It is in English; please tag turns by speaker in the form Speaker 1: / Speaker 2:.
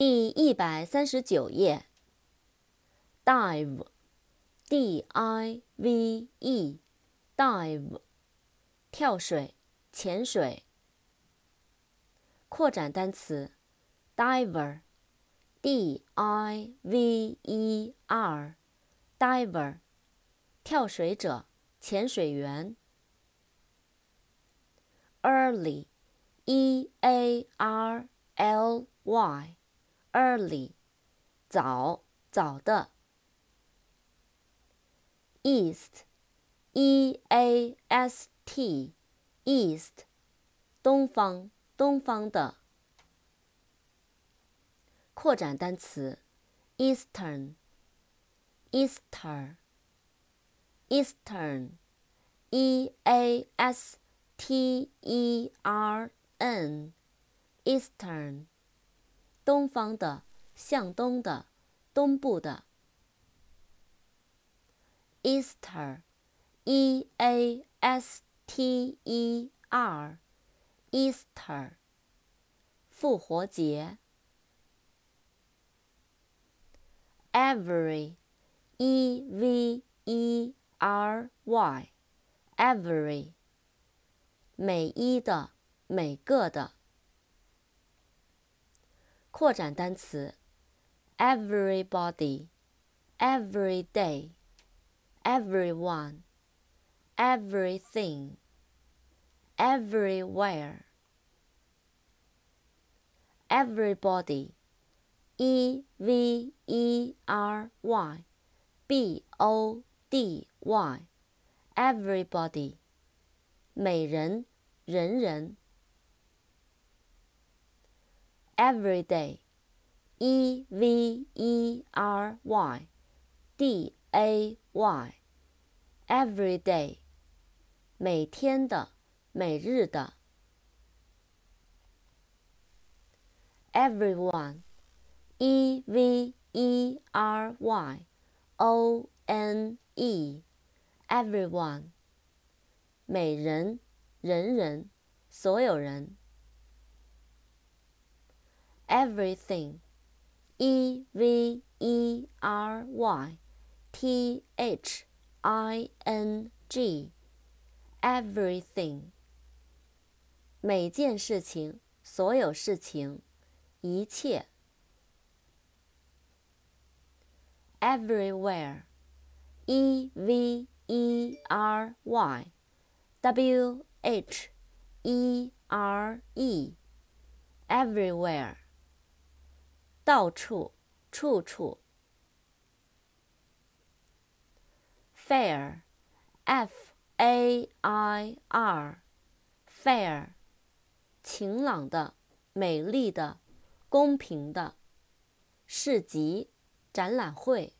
Speaker 1: 第一百三十九页。dive，d-i-v-e，dive，跳水、潜水。扩展单词，diver，d-i-v-e-r，diver，跳水者、潜水员。early，e-a-r-l-y。Early，早早的。East，E-A-S-T，East，东方东方的。扩展单词，Eastern，Eastern，E-A-S-T-E-R-N，Eastern。 东方的，向东的，东部的。Easter，E-A-S-T-E-R，Easter，复活节。Every，E-V-E-R-Y，Every，每一的，每个的。扩展单词：everybody，everyday，everyone，everything，everywhere。everybody，E-V-E-R-Y，B-O-D-Y，everybody，每人，人人。 everyday, e v e r y d a y, everyday, 每天的，每日的。everyone, e v e r y o n e, everyone, 每人，人人，所有人。 everything, e v e r y t h i n g, everything. 每件事情，所有事情，一切。everywhere, e v e r y w h e r e, everywhere. 到处，处处。fair，f-a-i-r，fair，晴朗的，美丽的，公平的。市集，展览会。